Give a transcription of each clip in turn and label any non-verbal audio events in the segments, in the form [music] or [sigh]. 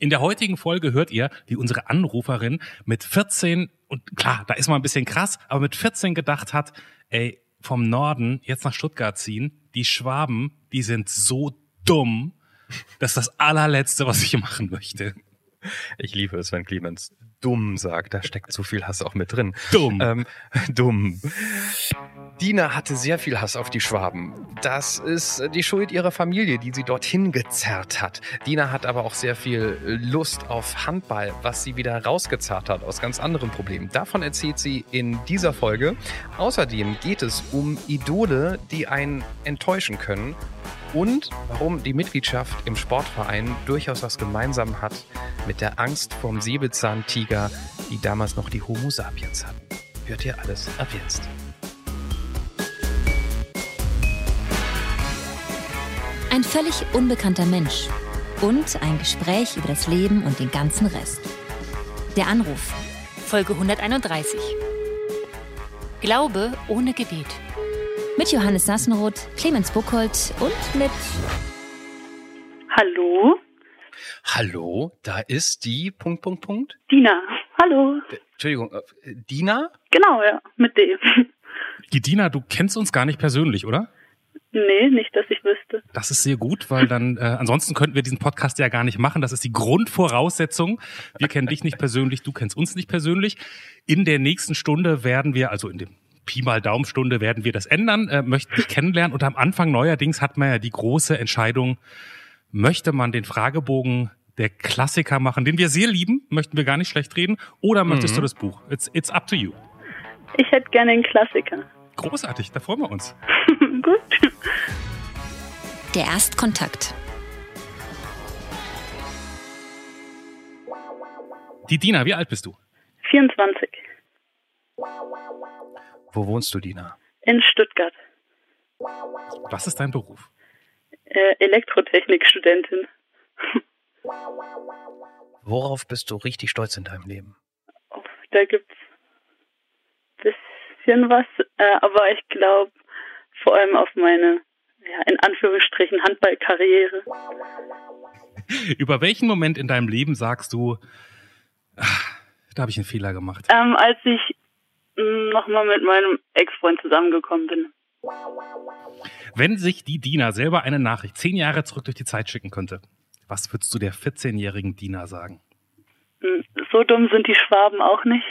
In der heutigen Folge hört ihr, wie unsere Anruferin mit 14, und klar, da ist man ein bisschen krass, aber mit 14 gedacht hat, ey, vom Norden jetzt nach Stuttgart ziehen, die Schwaben, die sind so dumm, das ist das allerletzte, was ich machen möchte. Ich liebe es, wenn Clemens dumm sagt. Da steckt so viel Hass auch mit drin. Dumm. Ähm, dumm. Dina hatte sehr viel Hass auf die Schwaben. Das ist die Schuld ihrer Familie, die sie dorthin gezerrt hat. Dina hat aber auch sehr viel Lust auf Handball, was sie wieder rausgezerrt hat aus ganz anderen Problemen. Davon erzählt sie in dieser Folge. Außerdem geht es um Idole, die einen enttäuschen können und warum die Mitgliedschaft im Sportverein durchaus was gemeinsam hat mit der Angst vorm Säbelzahntiger, die damals noch die Homo sapiens hatten. Hört ihr alles ab jetzt. Ein völlig unbekannter Mensch und ein Gespräch über das Leben und den ganzen Rest. Der Anruf. Folge 131. Glaube ohne Gebet. Mit Johannes Sassenroth, Clemens Buchholz und mit Hallo? Hallo, da ist die Punkt, Punkt, Punkt. Dina. Hallo. Entschuldigung, äh, Dina? Genau, ja, mit D. Die Dina, du kennst uns gar nicht persönlich, oder? Nee, nicht, dass ich wüsste. Das ist sehr gut, weil dann äh, ansonsten könnten wir diesen Podcast ja gar nicht machen. Das ist die Grundvoraussetzung. Wir kennen dich nicht persönlich, du kennst uns nicht persönlich. In der nächsten Stunde werden wir, also in dem Pi mal Daumstunde werden wir das ändern, äh, möchten dich kennenlernen. Und am Anfang neuerdings hat man ja die große Entscheidung, möchte man den Fragebogen der Klassiker machen, den wir sehr lieben, möchten wir gar nicht schlecht reden, oder möchtest Mhm. du das Buch? It's, it's up to you. Ich hätte gerne einen Klassiker. Großartig, da freuen wir uns. [laughs] Gut. Der Erstkontakt. Die Dina, wie alt bist du? 24. Wo wohnst du, Dina? In Stuttgart. Was ist dein Beruf? Äh, Elektrotechnikstudentin. Worauf bist du richtig stolz in deinem Leben? Oh, da gibt's bisschen was, äh, aber ich glaube vor allem auf meine, ja, in Anführungsstrichen, Handballkarriere. Über welchen Moment in deinem Leben sagst du, "Ah, da habe ich einen Fehler gemacht? Ähm, als ich nochmal mit meinem Ex-Freund zusammengekommen bin. Wenn sich die Dina selber eine Nachricht zehn Jahre zurück durch die Zeit schicken könnte, was würdest du der 14-jährigen Dina sagen? Hm, So dumm sind die Schwaben auch nicht.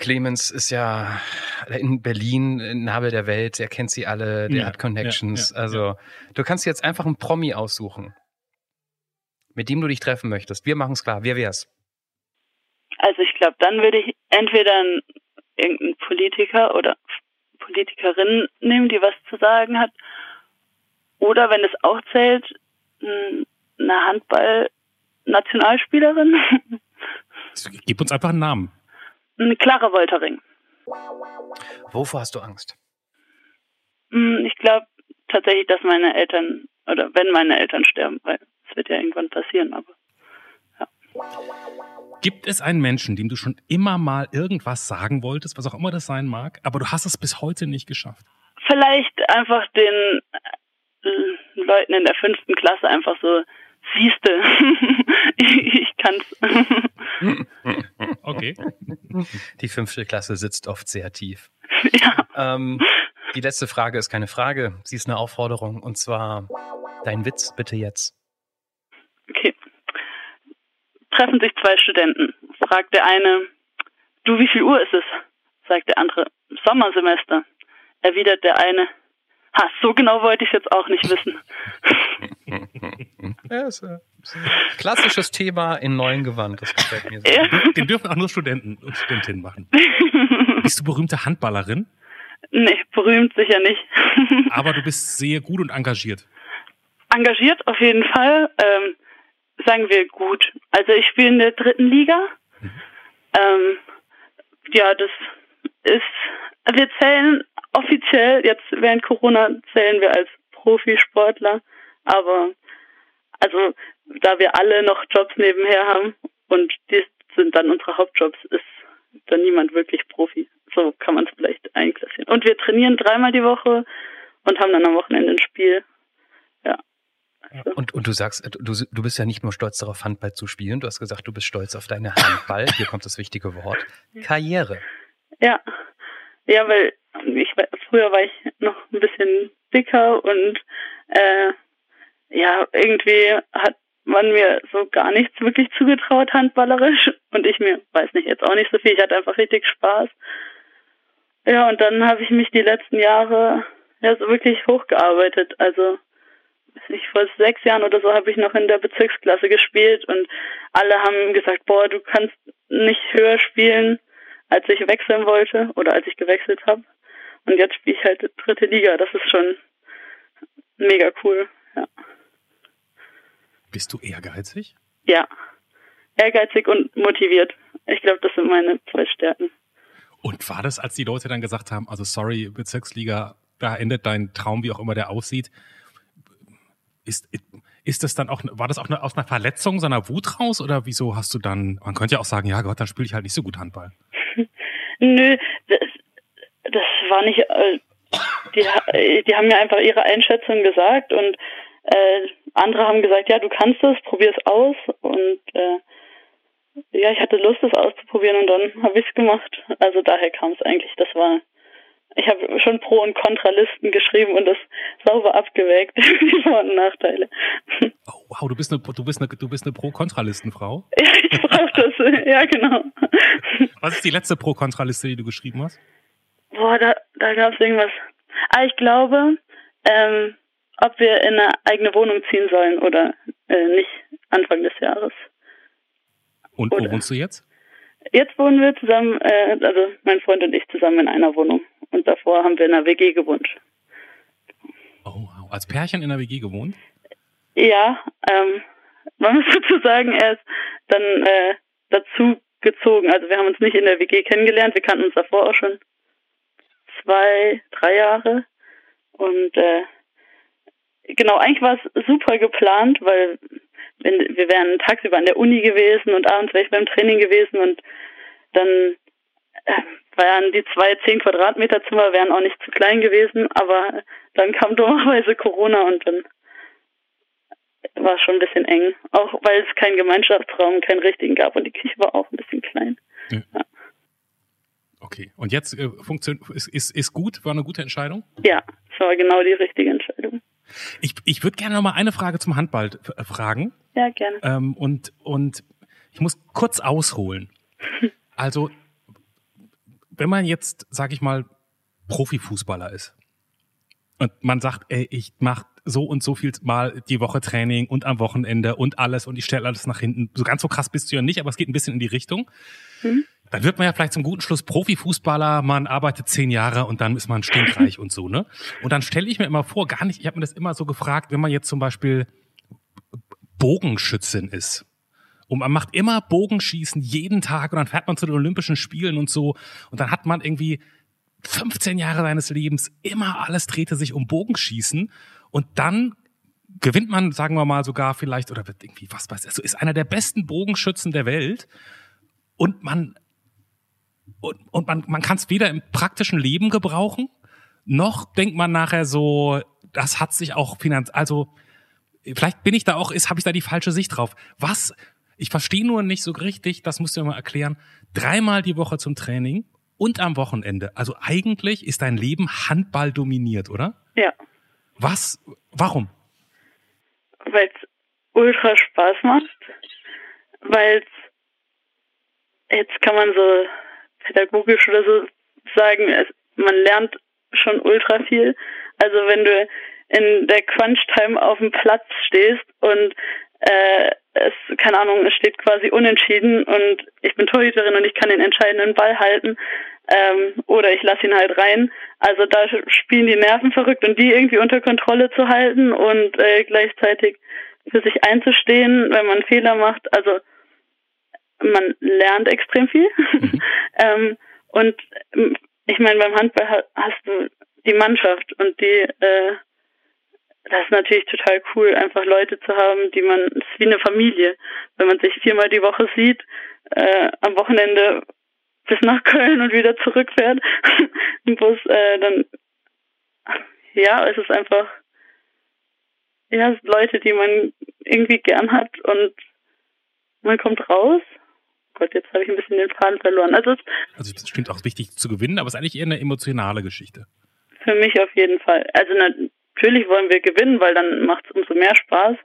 Clemens ist ja in Berlin ein Nabel der Welt, er kennt sie alle, der Ja, hat Connections. ja, ja, also du kannst jetzt einfach einen Promi aussuchen, mit dem du dich treffen möchtest. Wir machen es klar. Wer wär's? Also ich glaube, dann würde ich entweder einen, irgendeinen Politiker oder Politikerin nehmen, die was zu sagen hat. Oder wenn es auch zählt, eine Handball-Nationalspielerin. Gib uns einfach einen Namen. Eine Clara Woltering. Wovor hast du Angst? Hm, Ich glaube tatsächlich, dass meine Eltern, oder wenn meine Eltern sterben, weil es wird ja irgendwann passieren, aber Gibt es einen Menschen, dem du schon immer mal irgendwas sagen wolltest, was auch immer das sein mag, aber du hast es bis heute nicht geschafft? vielleicht einfach den äh, Leuten in der fünften Klasse einfach so, siehste, [laughs] ich, kann's. Okay. Die fünfte Klasse sitzt oft sehr tief. ja. Ähm, die letzte Frage ist keine Frage, sie ist eine Aufforderung und zwar dein Witz bitte jetzt. Okay. Treffen sich zwei Studenten. Fragt der eine, du, wie viel Uhr ist es? Sagt der andere, Sommersemester. Erwidert der eine, ha, so genau wollte ich jetzt auch nicht wissen. [laughs] Ja, ist, äh, klassisches Thema in neuen Gewand, das gefällt mir sehr. Ja. Den dürfen auch nur Studenten und Studentinnen machen. [laughs] Bist du berühmte Handballerin, nee, berühmt sicher nicht. [laughs] aber du bist sehr gut und engagiert. Engagiert auf jeden Fall. Ähm, sagen wir gut. Also ich spiele in der dritten Liga. Ähm, ja, das ist, wir zählen offiziell, jetzt während Corona zählen wir als Profisportler, aber also da wir alle noch Jobs nebenher haben und die sind dann unsere Hauptjobs, ist dann niemand wirklich Profi. So kann man es vielleicht einklassieren. Und wir trainieren dreimal die Woche und haben dann am Wochenende ein Spiel. Ja. Und, und du sagst, du, du bist ja nicht nur stolz darauf, Handball zu spielen, du hast gesagt, du bist stolz auf deine Handball, hier kommt das wichtige Wort, Karriere. Ja, ja, weil ich früher war ich noch ein bisschen dicker und äh, ja, irgendwie hat man mir so gar nichts wirklich zugetraut, handballerisch. Und ich mir, weiß nicht, jetzt auch nicht so viel. Ich hatte einfach richtig Spaß. Ja, und dann habe ich mich die letzten Jahre ja so wirklich hochgearbeitet. Also, nicht, vor sechs Jahren oder so habe ich noch in der Bezirksklasse gespielt und alle haben gesagt, boah, du kannst nicht höher spielen, als ich wechseln wollte oder als ich gewechselt habe. Und jetzt spiele ich halt dritte Liga. Das ist schon mega cool. Ja. Bist du ehrgeizig? Ja. Ehrgeizig und motiviert. Ich glaube, das sind meine zwei Stärken. Und war das, als die Leute dann gesagt haben, also sorry, Bezirksliga, da endet dein Traum, wie auch immer der aussieht, ist, ist das dann auch, war das auch eine, aus einer Verletzung, so einer Wut raus oder wieso hast du dann, man könnte ja auch sagen, ja Gott, dann spiele ich halt nicht so gut Handball. [laughs] Nö, das, das war nicht, äh, die, die haben mir einfach ihre Einschätzung gesagt und äh, andere haben gesagt, ja, du kannst es, probier es aus und äh, ja, ich hatte Lust, es auszuprobieren und dann habe ich es gemacht. Also daher kam es eigentlich. Das war, ich habe schon Pro- und Kontralisten geschrieben und das sauber abgewägt, [laughs] die Vor- und Nachteile. Oh, wow, du bist eine, du bist eine, du bist eine Pro-Kontralistenfrau. [laughs] Ja, ich brauche das. ja, genau. Was ist die letzte Pro-Kontraliste, die du geschrieben hast? Boah, da, da gab es irgendwas. Ah, ich glaube, ähm, ob wir in eine eigene Wohnung ziehen sollen oder äh, nicht Anfang des Jahres. Und wo wohnst du jetzt? Jetzt wohnen wir zusammen, äh, also mein Freund und ich zusammen in einer Wohnung. Und davor haben wir in einer WG gewohnt. Oh, wow. Als Pärchen in einer WG gewohnt? Ja, ähm, man [laughs] muss dazu sagen, er ist dann äh, dazu gezogen. Also wir haben uns nicht in der WG kennengelernt, wir kannten uns davor auch schon zwei, drei Jahre. Und äh, genau, eigentlich war es super geplant, weil wenn, wir wären tagsüber an der Uni gewesen und abends wäre ich beim Training gewesen und dann äh, waren die zwei zehn Quadratmeter Zimmer wären auch nicht zu klein gewesen, aber dann kam [laughs] dummerweise Corona und dann war es schon ein bisschen eng. Auch weil es keinen Gemeinschaftsraum, keinen richtigen gab und die Küche war auch ein bisschen klein. Ja. Ja. Okay. Und jetzt äh, funktioniert ist, ist, ist gut, war eine gute Entscheidung? Ja, es war genau die richtige Entscheidung. Ich, ich würde gerne noch mal eine Frage zum Handball äh, fragen. Ja, gerne. Ähm, und, und ich muss kurz ausholen. [laughs] Also, wenn man jetzt, sag ich mal, Profifußballer ist und man sagt, ey, ich mach so und so viel mal die Woche Training und am Wochenende und alles und ich stelle alles nach hinten. So ganz so krass bist du ja nicht, aber es geht ein bisschen in die Richtung. Mhm. Dann wird man ja vielleicht zum guten Schluss Profifußballer, man arbeitet zehn Jahre und dann ist man stinkreich [laughs] und so, ne? Und dann stelle ich mir immer vor, gar nicht, ich habe mir das immer so gefragt, wenn man jetzt zum Beispiel Bogenschützin ist. Und man macht immer Bogenschießen jeden Tag und dann fährt man zu den Olympischen Spielen und so. Und dann hat man irgendwie 15 Jahre seines Lebens immer alles drehte sich um Bogenschießen. Und dann gewinnt man, sagen wir mal sogar vielleicht, oder wird irgendwie, was weiß ich, also ist einer der besten Bogenschützen der Welt. Und man, und, und man, man kann es weder im praktischen Leben gebrauchen, noch denkt man nachher so, das hat sich auch finanziell, also, vielleicht bin ich da auch, ist, habe ich da die falsche Sicht drauf. Was, ich verstehe nur nicht so richtig, das musst du mir mal erklären, dreimal die Woche zum Training und am Wochenende. Also eigentlich ist dein Leben Handball dominiert, oder? Ja. Was, warum? Weil es ultra Spaß macht, weil es, jetzt kann man so pädagogisch oder so sagen, es, man lernt schon ultra viel. Also wenn du in der Crunch-Time auf dem Platz stehst und äh, es, keine Ahnung, es steht quasi unentschieden und ich bin Torhüterin und ich kann den entscheidenden Ball halten ähm, oder ich lasse ihn halt rein. Also da spielen die Nerven verrückt und die irgendwie unter Kontrolle zu halten und äh, gleichzeitig für sich einzustehen, wenn man Fehler macht. Also man lernt extrem viel. Mhm. [laughs] ähm, und ich meine, beim Handball hast du die Mannschaft und die äh, das ist natürlich total cool, einfach Leute zu haben, die man, es ist wie eine Familie. Wenn man sich viermal die Woche sieht, äh, am Wochenende bis nach Köln und wieder zurückfährt [laughs] im Bus, äh, dann, ja, es ist einfach, ja, Leute, die man irgendwie gern hat und man kommt raus. Gott, jetzt habe ich ein bisschen den Faden verloren. Also, also es stimmt auch wichtig zu gewinnen, aber es ist eigentlich eher eine emotionale Geschichte. Für mich auf jeden Fall. Also natürlich wollen wir gewinnen, weil dann macht es umso mehr Spaß.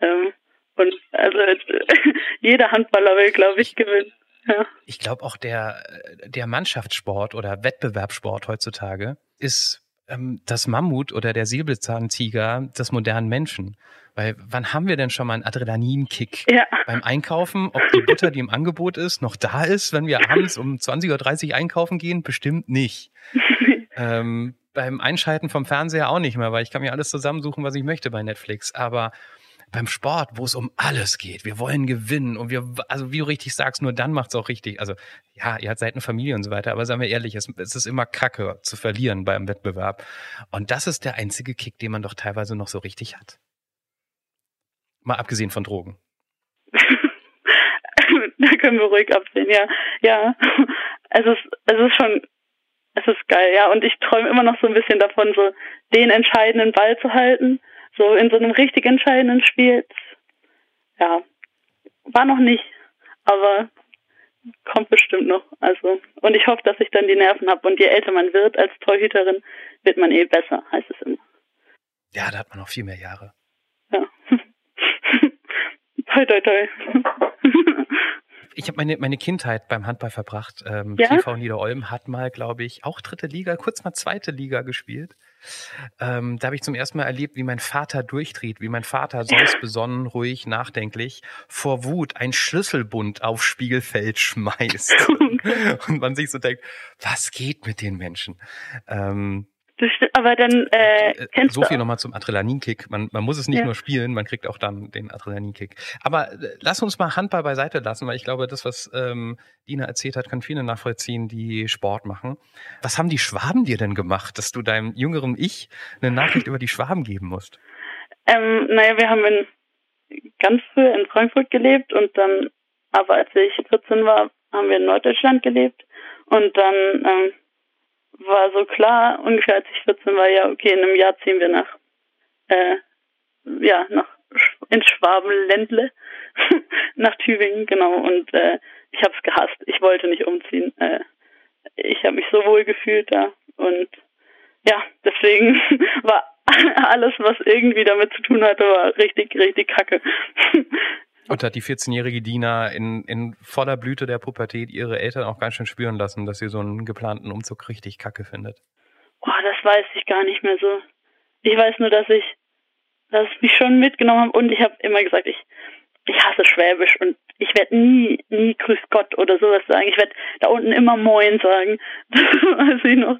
Ähm, und also [laughs] jeder Handballer will, glaube ich, gewinnen. Ja. Ich glaube auch der, der Mannschaftssport oder Wettbewerbssport heutzutage ist ähm, das Mammut oder der Säbelzahntiger des modernen Menschen. Weil wann haben wir denn schon mal einen Adrenalinkick ja. beim Einkaufen? Ob die Butter, die im Angebot ist, noch da ist, wenn wir abends um 20.30 Uhr einkaufen gehen? Bestimmt nicht. [laughs] ähm, beim Einschalten vom Fernseher auch nicht mehr, weil ich kann mir alles zusammensuchen, was ich möchte bei Netflix. Aber beim Sport, wo es um alles geht, wir wollen gewinnen und wir, also wie du richtig sagst, nur dann macht's auch richtig. Also ja, ihr seid eine Familie und so weiter, aber sagen wir ehrlich, es, es ist immer Kacke zu verlieren beim Wettbewerb. Und das ist der einzige Kick, den man doch teilweise noch so richtig hat. Mal abgesehen von Drogen. [laughs] da können wir ruhig absehen, ja. Ja. Es ist, es ist schon, es ist geil, ja. Und ich träume immer noch so ein bisschen davon, so den entscheidenden Ball zu halten so in so einem richtig entscheidenden Spiel, ja, war noch nicht, aber kommt bestimmt noch. Also und ich hoffe, dass ich dann die Nerven habe. Und je älter man wird als Torhüterin, wird man eh besser, heißt es immer. Ja, da hat man noch viel mehr Jahre. Ja. [laughs] toi, toi, toi. ich habe meine, meine Kindheit beim Handball verbracht. Ähm, ja? TV Niederolm hat mal, glaube ich, auch dritte Liga, kurz mal zweite Liga gespielt. Ähm, da habe ich zum ersten Mal erlebt, wie mein Vater durchdreht, wie mein Vater sonst besonnen, ruhig, nachdenklich vor Wut ein Schlüsselbund aufs Spielfeld schmeißt. [laughs] Und man sich so denkt, was geht mit den Menschen? Ähm, aber dann äh, äh, kennst so viel nochmal zum Adrenalinkick. Man, man muss es nicht ja. nur spielen, man kriegt auch dann den Adrenalinkick. Aber äh, lass uns mal Handball beiseite lassen, weil ich glaube, das, was ähm, Dina erzählt hat, kann viele nachvollziehen, die Sport machen. Was haben die Schwaben dir denn gemacht, dass du deinem jüngeren Ich eine Nachricht über die Schwaben geben musst? Ähm, naja, wir haben in, ganz früh in Frankfurt gelebt und dann, aber als ich 14 war, haben wir in Norddeutschland gelebt und dann ähm, war so klar, ungefähr als ich 14 war, ja, okay, in einem Jahr ziehen wir nach, äh, ja, nach, ins Schwabenländle, [laughs] nach Tübingen, genau, und äh, ich habe es gehasst. Ich wollte nicht umziehen. Äh, ich habe mich so wohl gefühlt da und ja, deswegen [laughs] war [laughs] alles, was irgendwie damit zu tun hatte, war richtig, richtig kacke. Und hat die 14-jährige Dina in, in voller Blüte der Pubertät ihre Eltern auch ganz schön spüren lassen, dass sie so einen geplanten Umzug richtig kacke findet? Boah, das weiß ich gar nicht mehr so. Ich weiß nur, dass ich, dass ich mich schon mitgenommen habe und ich habe immer gesagt, ich, ich hasse Schwäbisch und ich werde nie, nie Grüß Gott oder sowas sagen. Ich werde da unten immer Moin sagen. Das [laughs] weiß ich noch.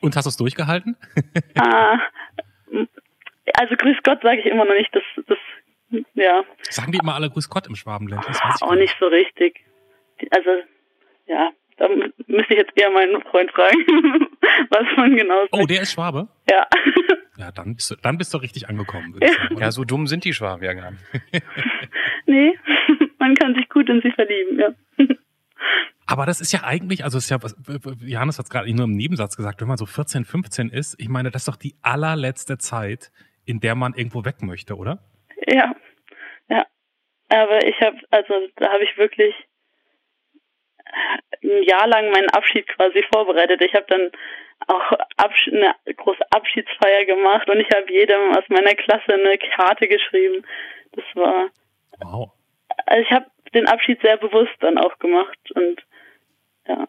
Und hast du es durchgehalten? ah, also Grüß Gott sage ich immer noch nicht. Das, das ja. Sagen die immer alle Grüß Gott im Schwabenland? Das weiß ich auch nicht so richtig. Also, ja, da müsste ich jetzt eher meinen Freund fragen, [laughs] was man genau sagt. Oh, der ist Schwabe? Ja. [laughs] Ja, dann bist du, dann bist du richtig angekommen. Ja. Sagen, ja, so dumm sind die Schwaben ja gar nicht. [laughs] nee, man kann sich gut in sie verlieben, ja. Aber das ist ja eigentlich, also ist ja, Johannes hat es gerade nur im Nebensatz gesagt, wenn man so 14, 15 ist, ich meine, das ist doch die allerletzte Zeit, in der man irgendwo weg möchte, oder? Ja. Aber ich habe, also da habe ich wirklich ein Jahr lang meinen Abschied quasi vorbereitet. Ich habe dann auch Absch eine große Abschiedsfeier gemacht und ich habe jedem aus meiner Klasse eine Karte geschrieben. Das war. Wow. Also ich habe den Abschied sehr bewusst dann auch gemacht und ja.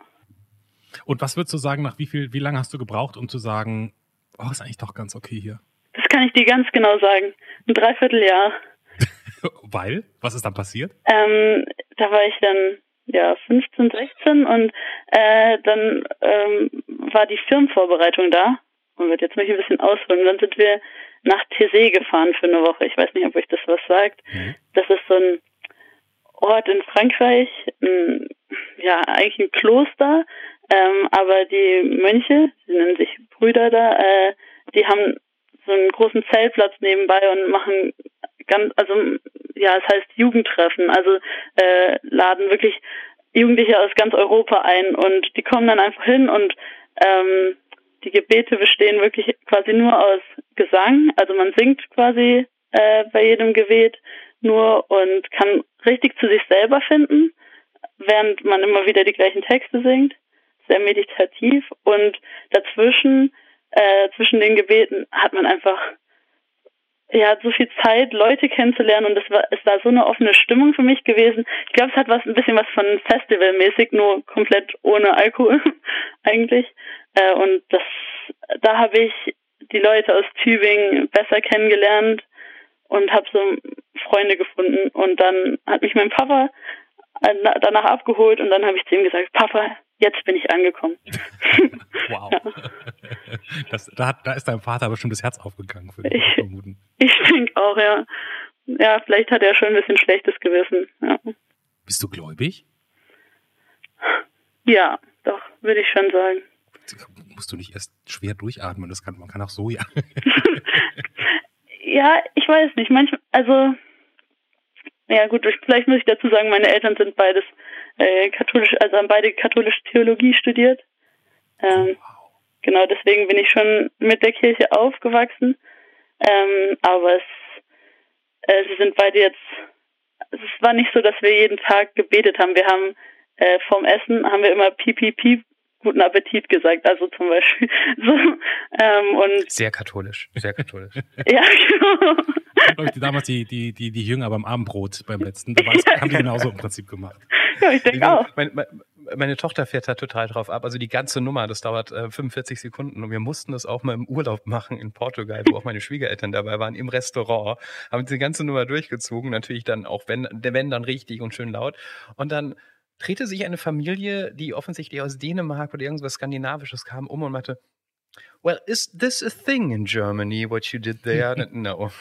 Und was würdest du sagen, nach wie viel, wie lange hast du gebraucht, um zu sagen, oh, ist eigentlich doch ganz okay hier? Das kann ich dir ganz genau sagen. Ein Dreivierteljahr. [laughs] Weil? Was ist dann passiert? Ähm, da war ich dann ja 15, 16 und äh, dann ähm, war die Firmenvorbereitung da und wird jetzt mich ein bisschen ausholen. Dann sind wir nach Tessé gefahren für eine Woche. Ich weiß nicht, ob euch das was sagt. Mhm. Das ist so ein Ort in Frankreich, ein, ja eigentlich ein Kloster, ähm, aber die Mönche, die nennen sich Brüder da, äh, die haben so einen großen Zeltplatz nebenbei und machen ganz, also ja, es heißt Jugendtreffen, also äh, laden wirklich Jugendliche aus ganz Europa ein und die kommen dann einfach hin und ähm, die Gebete bestehen wirklich quasi nur aus Gesang, also man singt quasi äh, bei jedem Gebet nur und kann richtig zu sich selber finden, während man immer wieder die gleichen Texte singt. Sehr meditativ und dazwischen, äh, zwischen den Gebeten hat man einfach ja, so viel Zeit, Leute kennenzulernen und es war, es war so eine offene Stimmung für mich gewesen. Ich glaube, es hat was, ein bisschen was von Festivalmäßig, nur komplett ohne Alkohol [laughs] eigentlich. Äh, und das, da habe ich die Leute aus Tübingen besser kennengelernt und habe so Freunde gefunden. Und dann hat mich mein Papa äh, danach abgeholt und dann habe ich zu ihm gesagt, Papa, jetzt bin ich angekommen. [laughs] wow. Ja. [laughs] Das, da, hat, da ist deinem Vater bestimmt das Herz aufgegangen, würde ich vermuten. [laughs] Ich denke auch, ja. Ja, vielleicht hat er schon ein bisschen schlechtes Gewissen. Ja. Bist du gläubig? Ja, doch, würde ich schon sagen. Musst du nicht erst schwer durchatmen, das kann, man kann auch so, ja. ja, ich weiß nicht, manchmal, also, ja gut, vielleicht muss ich dazu sagen, meine Eltern sind beides äh, katholisch, also haben beide katholische Theologie studiert. Ähm. Genau, deswegen bin ich schon mit der Kirche aufgewachsen. Ähm, aber es, äh, sie sind beide jetzt, es war nicht so, dass wir jeden Tag gebetet haben. Wir haben äh, vorm Essen haben wir immer piep, piep, piep, guten Appetit gesagt, also zum Beispiel. [laughs] So, ähm, und sehr katholisch, sehr katholisch. [laughs] ja, genau. Glaube ich, damals die, die, die, die Jünger beim Abendbrot beim letzten, da [laughs] haben die genauso im Prinzip gemacht. Ja, ich denke auch. Meine, meine, meine, Tochter fährt da total drauf ab. Also die ganze Nummer, das dauert äh, 45 Sekunden und wir mussten das auch mal im Urlaub machen in Portugal, wo auch meine Schwiegereltern dabei waren, im Restaurant, haben die ganze Nummer durchgezogen, natürlich dann auch, wenn, wenn dann richtig und schön laut. Und dann drehte sich eine Familie, die offensichtlich aus Dänemark oder irgendwas Skandinavisches kam, um und meinte, Well, is this a thing in Germany, what you did there? [laughs] no.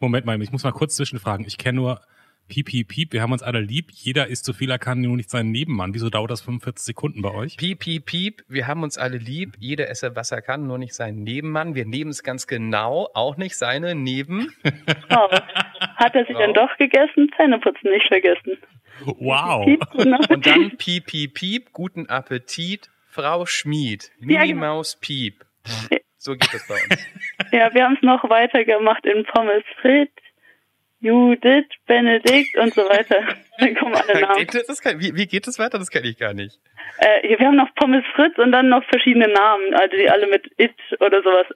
Moment mal, ich muss mal kurz zwischenfragen. Ich kenne nur Piep, piep, piep, wir haben uns alle lieb. Jeder ist zu viel, er kann nur nicht seinen Nebenmann. Wieso dauert das 45 Sekunden bei euch? Piep, piep, piep, wir haben uns alle lieb. Jeder esse, was er kann, nur nicht seinen Nebenmann. Wir nehmen es ganz genau, auch nicht seine Neben. Oh. Hat er sich oh. dann doch gegessen? Zähneputzen nicht vergessen. Wow. Und dann piep, piep, piep, guten Appetit, Frau Schmied. Minnie ja, genau. Maus Piep. So geht es bei uns. Ja, wir haben es noch weitergemacht in Pommes Frit, Judith, Benedikt und so weiter. [laughs] Dann kommen alle Namen. Das, kann, wie, wie, geht das weiter? Das kenne ich gar nicht. Äh, wir haben noch Pommes Fritz und dann noch verschiedene Namen, also die alle mit It oder sowas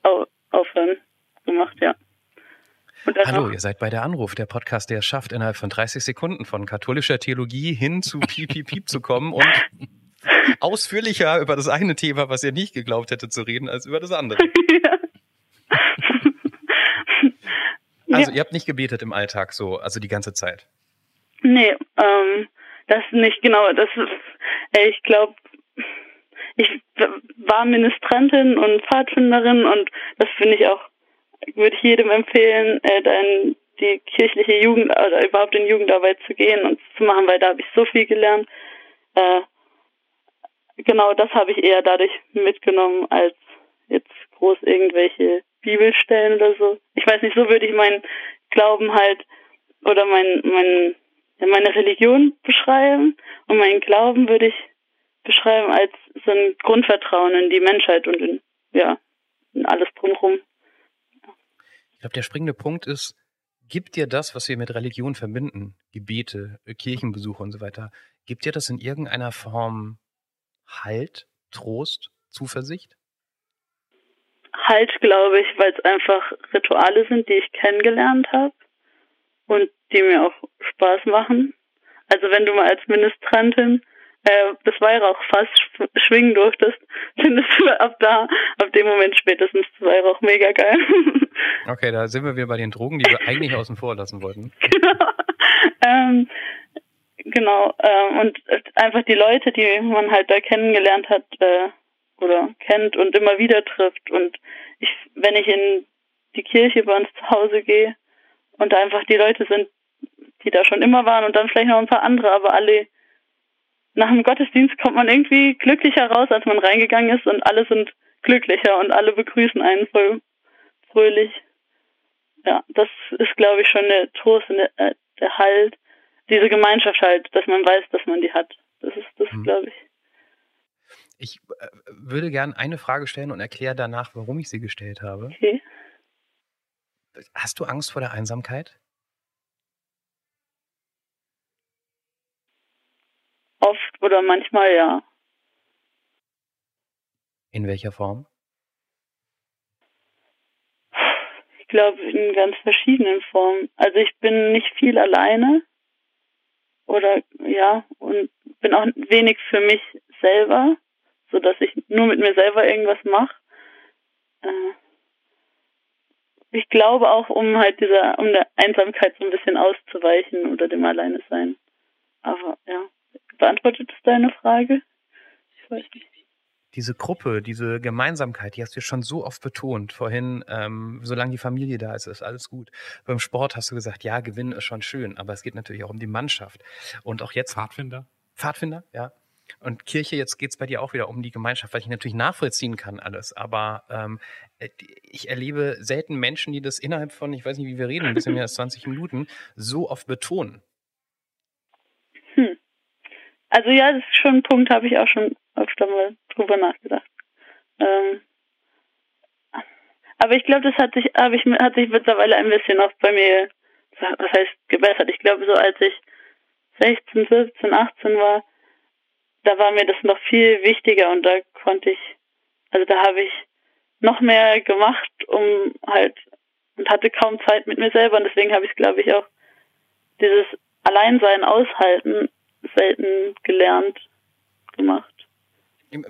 aufhören gemacht, ja. Hallo, ihr seid bei der Anruf, der Podcast, der es schafft, innerhalb von 30 Sekunden von katholischer Theologie hin zu Piep, Piep, Piep zu kommen und ausführlicher über das eine Thema, was ihr nicht geglaubt hättet zu reden, als über das andere. [laughs] Also ja. ihr habt nicht gebetet im Alltag so, also die ganze Zeit? Nee, ähm, das nicht genau. Das äh, ich glaube, ich war Ministrantin und Pfadfinderin und das finde ich auch, würde ich jedem empfehlen, äh, dann die kirchliche Jugend oder überhaupt in Jugendarbeit zu gehen und zu machen, weil da habe ich so viel gelernt. Äh, genau, das habe ich eher dadurch mitgenommen, als jetzt groß irgendwelche Bibelstellen oder so. Ich weiß nicht, so würde ich meinen Glauben halt oder mein, mein, meine Religion beschreiben und meinen Glauben würde ich beschreiben als so ein Grundvertrauen in die Menschheit und in, ja, in alles drumherum. Ich glaube, der springende Punkt ist, gibt dir das, was wir mit Religion verbinden, Gebete, Kirchenbesuche und so weiter, gibt dir das in irgendeiner Form Halt, Trost, Zuversicht? Halt, glaube ich, weil es einfach Rituale sind, die ich kennengelernt habe und die mir auch Spaß machen. Also wenn du mal als Ministrantin äh, das Weihrauchfass schwingen durftest, [laughs] findest du ab da, ab dem Moment spätestens das Weihrauch mega geil. [laughs] Okay, da sind wir wieder bei den Drogen, die wir eigentlich außen vor lassen wollten. [laughs] Genau. Ähm, genau. Ähm, und einfach die Leute, die man halt da kennengelernt hat, äh, oder kennt und immer wieder trifft. Und ich, wenn ich in die Kirche bei uns zu Hause gehe und da einfach die Leute sind, die da schon immer waren und dann vielleicht noch ein paar andere, aber alle nach dem Gottesdienst kommt man irgendwie glücklicher raus, als man reingegangen ist und alle sind glücklicher und alle begrüßen einen voll fröhlich. Ja, das ist, glaube ich, schon der Trost und der, äh, der Halt, diese Gemeinschaft halt, dass man weiß, dass man die hat. Das ist das, mhm. glaube ich. Ich äh, würde gern eine Frage stellen und erkläre danach, warum ich sie gestellt habe. Okay. Hast du Angst vor der Einsamkeit? Oft oder manchmal ja. In welcher Form? Ich glaube in ganz verschiedenen Formen. Also ich bin nicht viel alleine oder ja und bin auch wenig für mich selber, so dass ich nur mit mir selber irgendwas mache. Äh, ich glaube auch, um halt dieser, um der Einsamkeit so ein bisschen auszuweichen oder dem Alleine sein. Aber ja, beantwortet es deine Frage? Ich weiß nicht diese Gruppe, diese Gemeinsamkeit, die hast du schon so oft betont. Vorhin, ähm, solange die Familie da ist, ist alles gut. Beim Sport hast du gesagt, ja, Gewinnen ist schon schön, aber es geht natürlich auch um die Mannschaft. Und auch jetzt. Pfadfinder? Pfadfinder, ja. Und Kirche, jetzt geht's bei dir auch wieder um die Gemeinschaft, weil ich natürlich nachvollziehen kann alles. Aber ähm, äh, ich erlebe selten Menschen, die das innerhalb von, ich weiß nicht, wie wir reden, ein bisschen mehr als 20 Minuten, so oft betonen. Hm. Also ja, das ist schon ein Punkt, habe ich auch schon öfter mal drüber nachgedacht. Ähm, aber ich glaube, das hat sich, habe ich, hat sich mittlerweile ein bisschen auch bei mir, was heißt gebessert. Ich glaube, so als ich 16, 17, 18 war, da war mir das noch viel wichtiger und da konnte ich, also da habe ich noch mehr gemacht, um halt und hatte kaum Zeit mit mir selber und deswegen habe ich, glaube ich, auch dieses Alleinsein aushalten selten gelernt gemacht.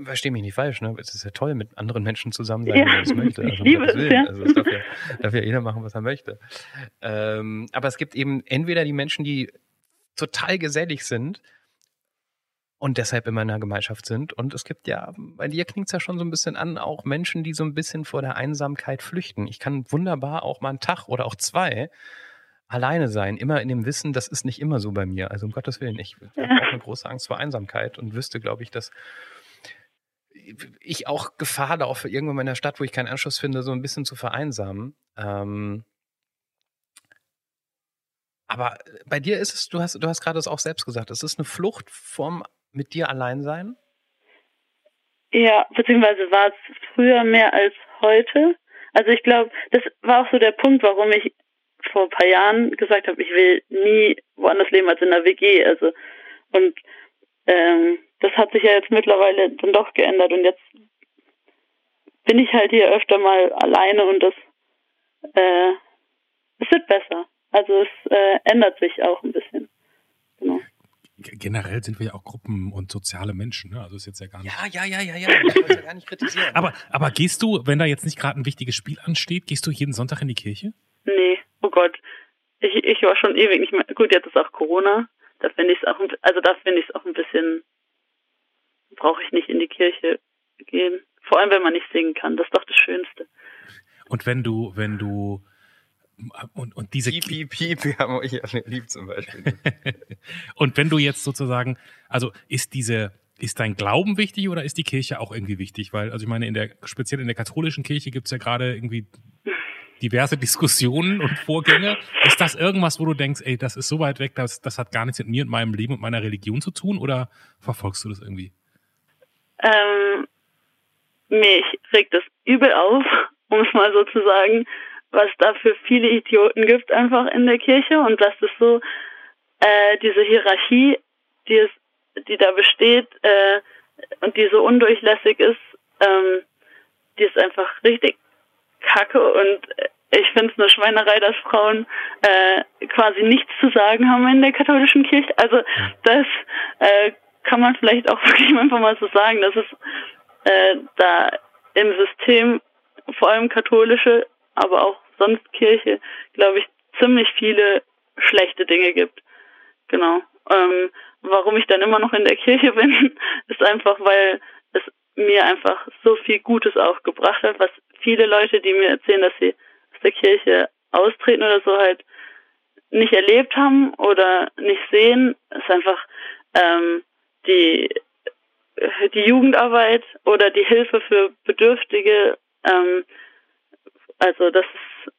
Verstehe mich nicht falsch, ne? Es ist ja toll, mit anderen Menschen zusammen sein, ja. wenn man das möchte. Also, ich liebe es, ja. Also, das darf ja, darf ja jeder machen, was er möchte. Ähm, aber es gibt eben entweder die Menschen, die total gesellig sind und deshalb immer in einer Gemeinschaft sind. Und es gibt ja, bei dir klingt es ja schon so ein bisschen an, auch Menschen, die so ein bisschen vor der Einsamkeit flüchten. Ich kann wunderbar auch mal einen Tag oder auch zwei alleine sein, immer in dem Wissen, das ist nicht immer so bei mir. Also um Gottes Willen, ich habe auch eine große Angst vor Einsamkeit und wüsste, glaube ich, dass ich auch Gefahr laufe, irgendwann in der Stadt, wo ich keinen Anschluss finde, so ein bisschen zu vereinsamen. Ähm aber bei dir ist es, du hast, du hast gerade das auch selbst gesagt, es ist eine Flucht vom mit dir allein sein? Ja, beziehungsweise war es früher mehr als heute. Also ich glaube, das war auch so der Punkt, warum ich vor ein paar Jahren gesagt habe, ich will nie woanders leben als in der WG. Also und ähm, das hat sich ja jetzt mittlerweile dann doch geändert und jetzt bin ich halt hier öfter mal alleine und das äh, es wird besser. Also es äh, ändert sich auch ein bisschen. Genau. Generell sind wir ja auch Gruppen und soziale Menschen, ne? Also ist jetzt ja gar nicht. Ja, ja, ja, ja, ja. Ich wollte ja gar nicht kritisieren. aber, aber gehst du, wenn da jetzt nicht gerade ein wichtiges Spiel ansteht, gehst du jeden Sonntag in die Kirche? Nee, oh Gott. Ich, ich war schon ewig nicht mehr. Gut, jetzt ist auch Corona. Da finde ich es auch, also da finde ich es auch ein bisschen, brauche ich nicht in die Kirche gehen. Vor allem, wenn man nicht singen kann. Das ist doch das Schönste. Und wenn du, wenn du, und, und diese piep, piep, piep, wir haben euch alle lieb zum Beispiel. [laughs] und wenn du jetzt sozusagen, also ist diese, ist dein Glauben wichtig oder ist die Kirche auch irgendwie wichtig? Weil, also ich meine, in der, speziell in der katholischen Kirche gibt es ja gerade irgendwie diverse Diskussionen und Vorgänge. Ist das irgendwas, wo du denkst, ey, das ist so weit weg, das, das hat gar nichts mit mir und meinem Leben und meiner Religion zu tun oder verfolgst du das irgendwie? Ähm, mich regt das übel auf, [laughs] um es mal so zu sagen, was da für viele Idioten gibt einfach in der Kirche und dass das so äh, diese Hierarchie, die es, die da besteht äh, und die so undurchlässig ist, ähm, die ist einfach richtig kacke und ich finde es eine Schweinerei, dass Frauen äh, quasi nichts zu sagen haben in der katholischen Kirche. Also das äh, kann man vielleicht auch [laughs] wirklich einfach mal so sagen, dass es äh, da im System, vor allem katholische, aber auch sonst Kirche, glaube ich, ziemlich viele schlechte Dinge gibt. Genau. Ähm, warum ich dann immer noch in der Kirche [laughs] bin, ist einfach, weil es mir einfach so viel Gutes auch gebracht hat, was viele Leute, die mir erzählen, dass sie aus der Kirche austreten oder so, halt nicht erlebt haben oder nicht sehen, ist einfach ähm, die die Jugendarbeit oder die Hilfe für Bedürftige. Ähm, also das ist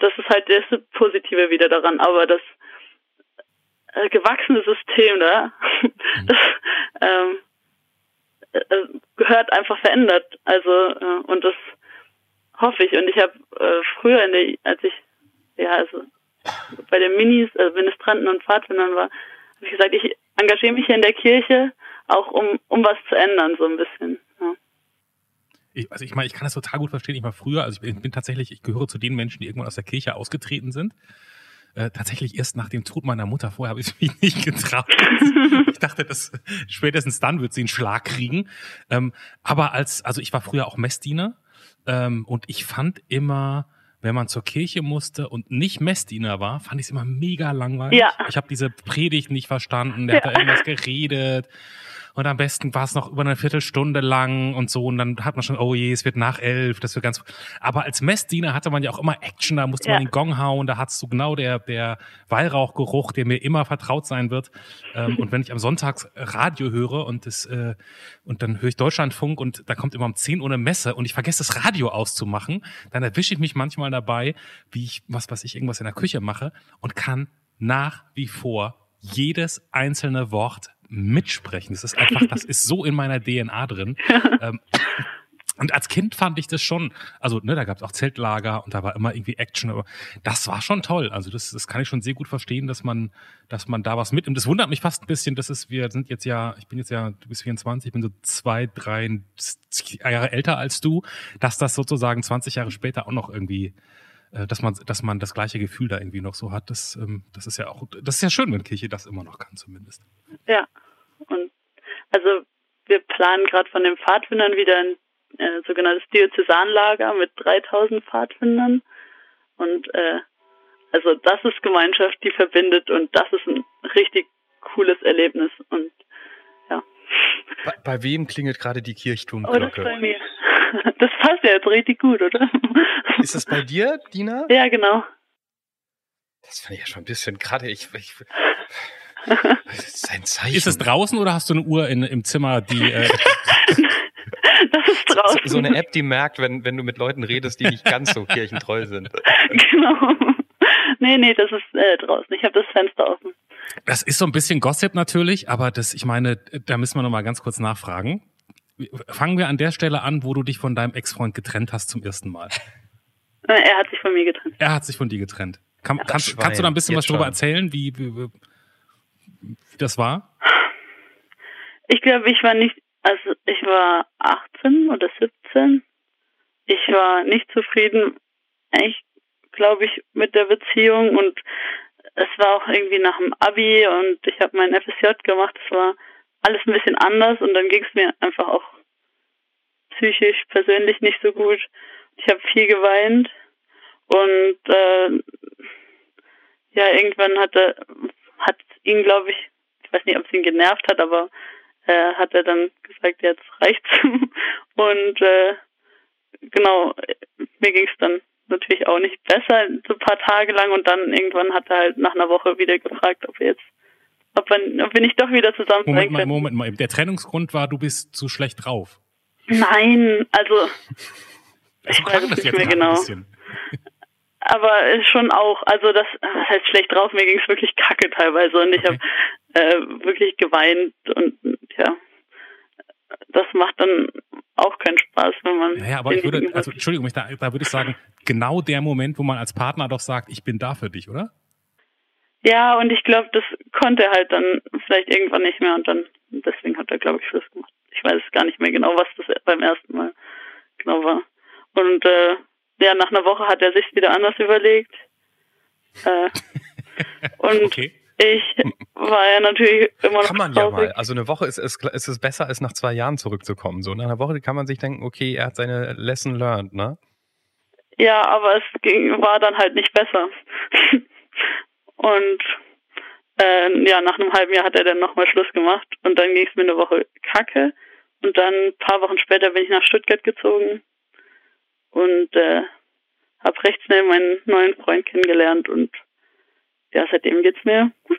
das ist halt das Positive wieder daran, aber das äh, gewachsene System da, [laughs] das ähm, äh, gehört einfach verändert. Also äh, und das hoffe ich. Und ich habe äh, früher, in der, als ich ja, also bei den Minis, also Ministranten und Pfadfindern war, habe ich gesagt, ich engagiere mich hier in der Kirche, auch um, um was zu ändern, so ein bisschen. Ja. Ich, also ich meine, ich kann das total gut verstehen. Ich war früher, also ich bin, bin tatsächlich, ich gehöre zu den Menschen, die irgendwann aus der Kirche ausgetreten sind. Äh, tatsächlich erst nach dem Tod meiner Mutter. Vorher habe ich [laughs] mich nicht getraut. ich dachte, dass spätestens dann wird sie einen Schlag kriegen. Ähm, aber als, also ich war früher auch Messdiener ähm, und ich fand immer, wenn man zur Kirche musste und nicht Messdiener war, fand ich es immer mega langweilig. Ja. Ich habe diese Predigt nicht verstanden, der hat da irgendwas geredet. Und am besten war es noch über eine Viertelstunde lang und so. Und dann hat man schon, oh je, es wird nach elf, das wird ganz. Aber als Messdiener hatte man ja auch immer Action, da musste Ja. man den Gong hauen, da hattest du genau der, der Weihrauchgeruch, der mir immer vertraut sein wird. Ähm, und wenn ich am Sonntag Radio höre und das, äh, und dann höre ich Deutschlandfunk und da kommt immer um 10 Uhr eine Messe und ich vergesse das Radio auszumachen, dann erwische ich mich manchmal dabei, wie ich, was weiß ich, irgendwas in der Küche mache und kann nach wie vor jedes einzelne Wort mitsprechen. Das ist einfach, das ist so in meiner DNA drin. [laughs] Ähm, und als Kind fand ich das schon, also ne, da gab es auch Zeltlager und da war immer irgendwie Action, aber das war schon toll. Also das, das kann ich schon sehr gut verstehen, dass man, dass man da was mitnimmt. Das wundert mich fast ein bisschen, dass es, wir sind jetzt ja, ich bin jetzt ja, du bist 24, ich bin so zwei, drei Jahre älter als du, dass das sozusagen 20 Jahre später auch noch irgendwie äh, dass man, dass man das gleiche Gefühl da irgendwie noch so hat. Das, ähm, das ist ja auch, das ist ja schön, wenn Kirche das immer noch kann, zumindest. Ja. Also wir planen gerade von den Pfadfindern wieder ein äh, sogenanntes Diözesanlager mit 3000 Pfadfindern. Und äh, also das ist Gemeinschaft, die verbindet und das ist ein richtig cooles Erlebnis. Und ja. Bei, bei wem klingelt gerade die Oh, das ist Kirchturmglocke? bei mir. [laughs] Das passt ja jetzt richtig gut, oder? Ist das bei dir, Dina? Ja, genau. Das fand ich ja schon ein bisschen gerade. Ich, ich, [laughs] das ist ein Zeichen. Ist es draußen oder hast du eine Uhr in, im Zimmer, die äh, [laughs] Das ist draußen. so, so eine App, die merkt, wenn, wenn du mit Leuten redest, die nicht ganz so kirchentreu sind. [laughs] genau. Nee, nee, das ist äh, draußen. Ich habe das Fenster offen. Das ist so ein bisschen Gossip natürlich, aber das, ich meine, da müssen wir noch mal ganz kurz nachfragen. Fangen wir an der Stelle an, wo du dich von deinem Ex-Freund getrennt hast zum ersten Mal. Äh, Er hat sich von mir getrennt. Er hat sich von dir getrennt. Kann, kannst, kannst du da ein bisschen was jetzt drüber schon. erzählen, wie, wie, wie wie das war? Ich glaube, ich war nicht, also ich war 18 oder 17. Ich war nicht zufrieden, eigentlich, glaube ich, mit der Beziehung und es war auch irgendwie nach dem Abi und ich habe mein FSJ gemacht. Es war alles ein bisschen anders und dann ging es mir einfach auch psychisch, persönlich nicht so gut. Ich habe viel geweint und äh, ja, irgendwann hatte hat ihn, glaube ich, ich weiß nicht, ob es ihn genervt hat, aber äh, hat er dann gesagt, jetzt reicht's. [laughs] Und äh, genau, mir ging es dann natürlich auch nicht besser, so ein paar Tage lang und dann irgendwann hat er halt nach einer Woche wieder gefragt, ob wir jetzt, ob wir, ob wir nicht doch wieder zusammen Moment mal. Moment mal. Der Trennungsgrund war, du bist zu schlecht drauf. Nein, also Also Ich weiß es nicht mehr genau. ein bisschen. Aber ist schon auch, also das, was heißt schlecht drauf, mir ging es wirklich kacke teilweise und ich Okay. habe äh, wirklich geweint und ja, das macht dann auch keinen Spaß, wenn man. Naja, aber ich würde, also. Entschuldigung, ich da, da würde ich sagen, genau der Moment, wo man als Partner doch sagt, ich bin da für dich, oder? Ja, und ich glaube, das konnte er halt dann vielleicht irgendwann nicht mehr und dann deswegen hat er, glaube ich, Schluss gemacht. Ich weiß gar nicht mehr genau, was das beim ersten Mal genau war. Und äh, ja, nach einer Woche hat er sich wieder anders überlegt. Äh, [laughs] und Okay. ich war ja natürlich immer noch Kann man ja traurig. mal. Also eine Woche ist, ist, ist es besser, als nach zwei Jahren zurückzukommen. So nach einer Woche kann man sich denken, okay, er hat seine Lesson learned, ne? Ja, aber es ging, war dann halt nicht besser. [laughs] und äh, ja, nach einem halben Jahr hat er dann nochmal Schluss gemacht und dann ging es mir eine Woche kacke. Und dann ein paar Wochen später bin ich nach Stuttgart gezogen und äh, habe recht schnell meinen neuen Freund kennengelernt und ja, seitdem geht's mir gut.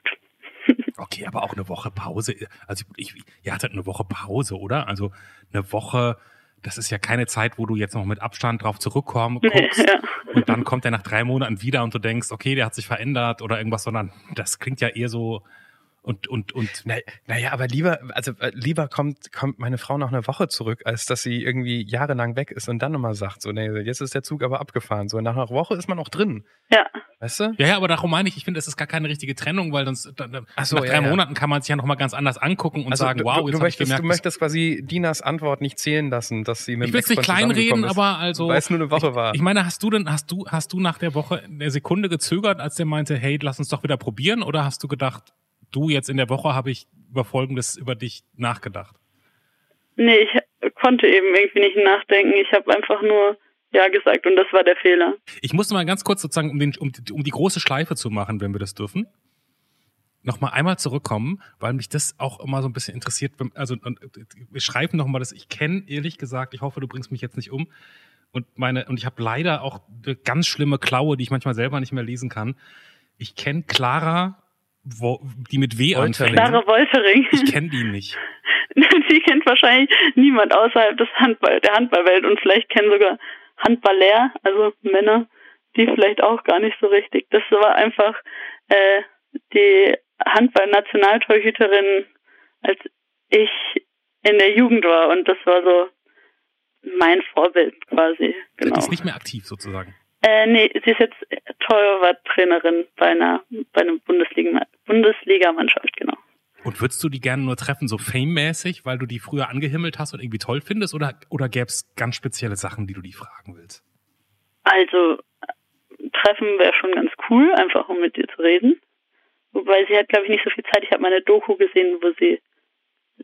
[laughs] Okay, aber auch eine Woche Pause. Also ich, ihr hattet eine Woche Pause, oder? Also eine Woche, das ist ja keine Zeit, wo du jetzt noch mit Abstand drauf zurückkommen Nee, guckst. ja. Und dann kommt er nach drei Monaten wieder und du denkst, okay, der hat sich verändert oder irgendwas, sondern das klingt ja eher so, Und, und, und. Na, naja, aber lieber, also äh, lieber kommt, kommt meine Frau noch eine Woche zurück, als dass sie irgendwie jahrelang weg ist und dann nochmal sagt, so, nee, jetzt ist der Zug aber abgefahren. So, nach einer Woche ist man auch drin. Ja. Weißt du? Ja, ja, aber darum meine ich, ich finde, es ist gar keine richtige Trennung, weil sonst, dann, Ach so, nach ja, drei ja. Monaten kann man sich ja nochmal ganz anders angucken und Also sagen, du, wow, du, jetzt du habe ich möchtest, gemerkt, du möchtest quasi Dinas Antwort nicht zählen lassen, dass sie mit ich dem will es nicht kleinreden, aber also. Weil es nur eine Woche war. Ich meine, hast du denn, hast du, hast du nach der Woche eine Sekunde gezögert, als der meinte, hey, lass uns doch wieder probieren? Oder hast du gedacht, du jetzt in der Woche habe ich über Folgendes über dich nachgedacht? Nee, ich konnte eben irgendwie nicht nachdenken. Ich habe einfach nur Ja gesagt und das war der Fehler. Ich muss mal ganz kurz sozusagen, um, den, um, die- um die große Schleife zu machen, wenn wir das dürfen, noch mal einmal zurückkommen, weil mich das auch immer so ein bisschen interessiert. Also und, wir schreiben noch mal das. Ich kenne ehrlich gesagt, ich hoffe, du bringst mich jetzt nicht um. Und meine und ich habe leider auch eine ganz schlimme Klaue, die ich manchmal selber nicht mehr lesen kann. Ich kenne Clara, wo, die mit W anfängt. Clara Woltering. Ich kenne die nicht. [laughs] Die kennt wahrscheinlich niemand außerhalb des Handball, der Handballwelt und vielleicht kennen sogar Handballer, also Männer, die vielleicht auch gar nicht so richtig. Das war einfach äh, die Handball-Nationaltorhüterin, als ich in der Jugend war und das war so mein Vorbild quasi. Die Genau. ist nicht mehr aktiv sozusagen. Äh, nee, sie ist jetzt Torwarttrainerin bei einer bei einer Bundesliga Bundesligamannschaft, genau. Und würdest du die gerne nur treffen, so fame-mäßig, weil du die früher angehimmelt hast und irgendwie toll findest? Oder, oder gäbe es ganz spezielle Sachen, die du die fragen willst? Also Treffen wäre schon ganz cool, einfach um mit ihr zu reden. Wobei sie hat, glaube ich, nicht so viel Zeit. Ich habe meine Doku gesehen, wo sie,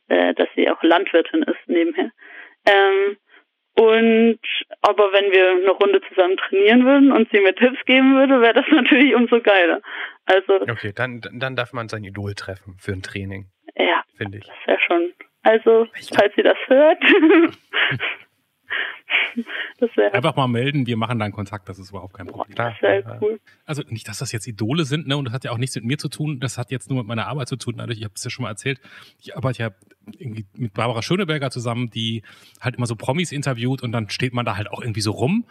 äh, dass sie auch Landwirtin ist nebenher. Ähm, und aber wenn wir eine Runde zusammen trainieren würden und sie mir Tipps geben würde, wäre das [laughs] natürlich umso geiler. Also Okay, dann, dann darf man sein Idol treffen für ein Training, ja, finde ich. das wäre schon. Also falls sie das hört, [laughs] [laughs] Einfach mal melden, wir machen dann Kontakt, das ist überhaupt kein Problem. Klar. das wäre cool. Also nicht, dass das jetzt Idole sind, ne? Und das hat ja auch nichts mit mir zu tun, das hat jetzt nur mit meiner Arbeit zu tun. Dadurch, ich habe es ja schon mal erzählt, ich arbeite ja irgendwie mit Barbara Schöneberger zusammen, die halt immer so Promis interviewt und dann steht man da halt auch irgendwie so rum.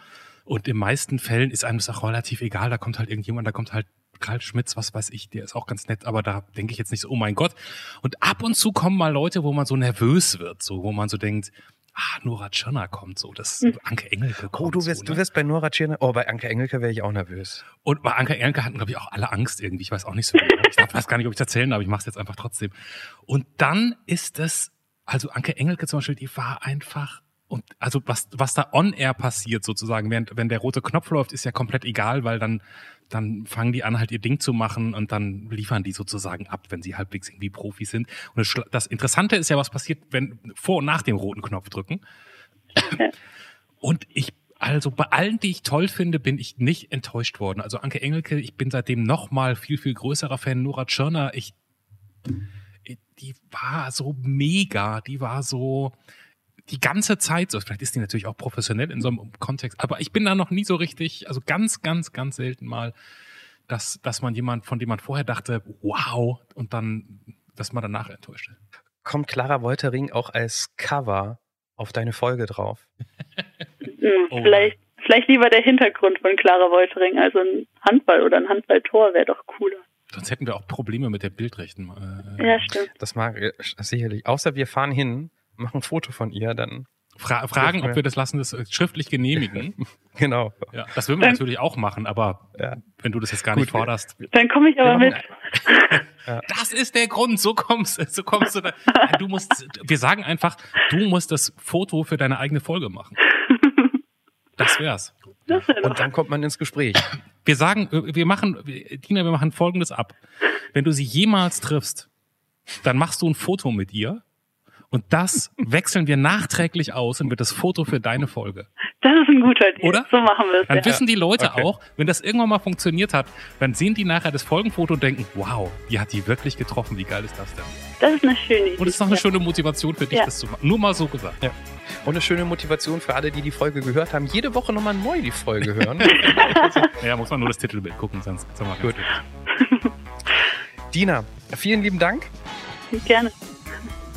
Und in meisten Fällen ist einem das auch relativ egal. Da kommt halt irgendjemand, da kommt halt Karl Schmitz, was weiß ich, der ist auch ganz nett, aber da denke ich jetzt nicht so, oh mein Gott. Und ab und zu kommen mal Leute, wo man so nervös wird, so, wo man so denkt, ah, Nora Tschirner kommt so, das Anke Engelke kommt Oh, du so, wirst, ne? du wirst bei Nora Tschirner, oh, bei Anke Engelke wäre ich auch nervös. Und bei Anke Engelke hatten, glaube ich, auch alle Angst irgendwie. Ich weiß auch nicht so genau. Ich weiß gar nicht, ob ich es erzählen darf, aber ich mache es jetzt einfach trotzdem. Und dann ist es, also Anke Engelke zum Beispiel, die war einfach, und also was, was da on air passiert sozusagen, während, wenn der rote Knopf läuft, ist ja komplett egal, weil dann, dann fangen die an, halt ihr Ding zu machen und dann liefern die sozusagen ab, wenn sie halbwegs irgendwie Profis sind. Und das, das Interessante ist ja, was passiert, wenn vor und nach dem roten Knopf drücken. Und ich, also bei allen, die ich toll finde, bin ich nicht enttäuscht worden. Also Anke Engelke, ich bin seitdem noch mal viel, viel größerer Fan. Nora Tschirner, ich, die war so mega, die war so die ganze Zeit so. Vielleicht ist die natürlich auch professionell in so einem Kontext, aber ich bin da noch nie so richtig, also ganz, ganz, ganz selten mal, dass, dass man jemand, von dem man vorher dachte, wow, und dann, dass man danach enttäuscht ist. Kommt Clara Woltering auch als Cover auf deine Folge drauf? [laughs] Hm, Oh. vielleicht, vielleicht lieber der Hintergrund von Clara Woltering, also ein Handball oder ein Handballtor wäre doch cooler. Sonst hätten wir auch Probleme mit der Bildrechten. Äh, Ja, stimmt. Das mag ich sicherlich. Außer wir fahren hin, machen ein Foto von ihr, dann Fra fragen, ob wir das lassen, das äh, schriftlich genehmigen. [laughs] genau. Ja, das würden wir natürlich auch machen, aber Ja. wenn du das jetzt gar Gut, nicht forderst. Dann komme ich aber mit. [laughs] Das ist der Grund, so kommst, so kommst du da. Du musst, wir sagen einfach, du musst das Foto für deine eigene Folge machen. Das wär's. Das wäre doch. Und dann kommt man ins Gespräch. Wir sagen, wir machen, Dina, wir machen Folgendes ab. Wenn du sie jemals triffst, dann machst du ein Foto mit ihr und das wechseln wir nachträglich aus und wird das Foto für deine Folge. Das ist ein guter Deal. Oder? So machen wir es. Dann Ja. wissen die Leute Okay. auch, wenn das irgendwann mal funktioniert hat, dann sehen die nachher das Folgenfoto und denken, wow, die hat die wirklich getroffen, wie geil ist das denn? Das ist eine schöne Idee. Und es ist noch eine Ja. schöne Motivation für dich, Ja. das zu machen. Nur mal so gesagt. Ja. Und eine schöne Motivation für alle, die die Folge gehört haben. Jede Woche nochmal neu die Folge hören. [laughs] Ja, muss man nur das Titelbild gucken, sonst ist mal Gut. Dina, vielen lieben Dank. Gerne.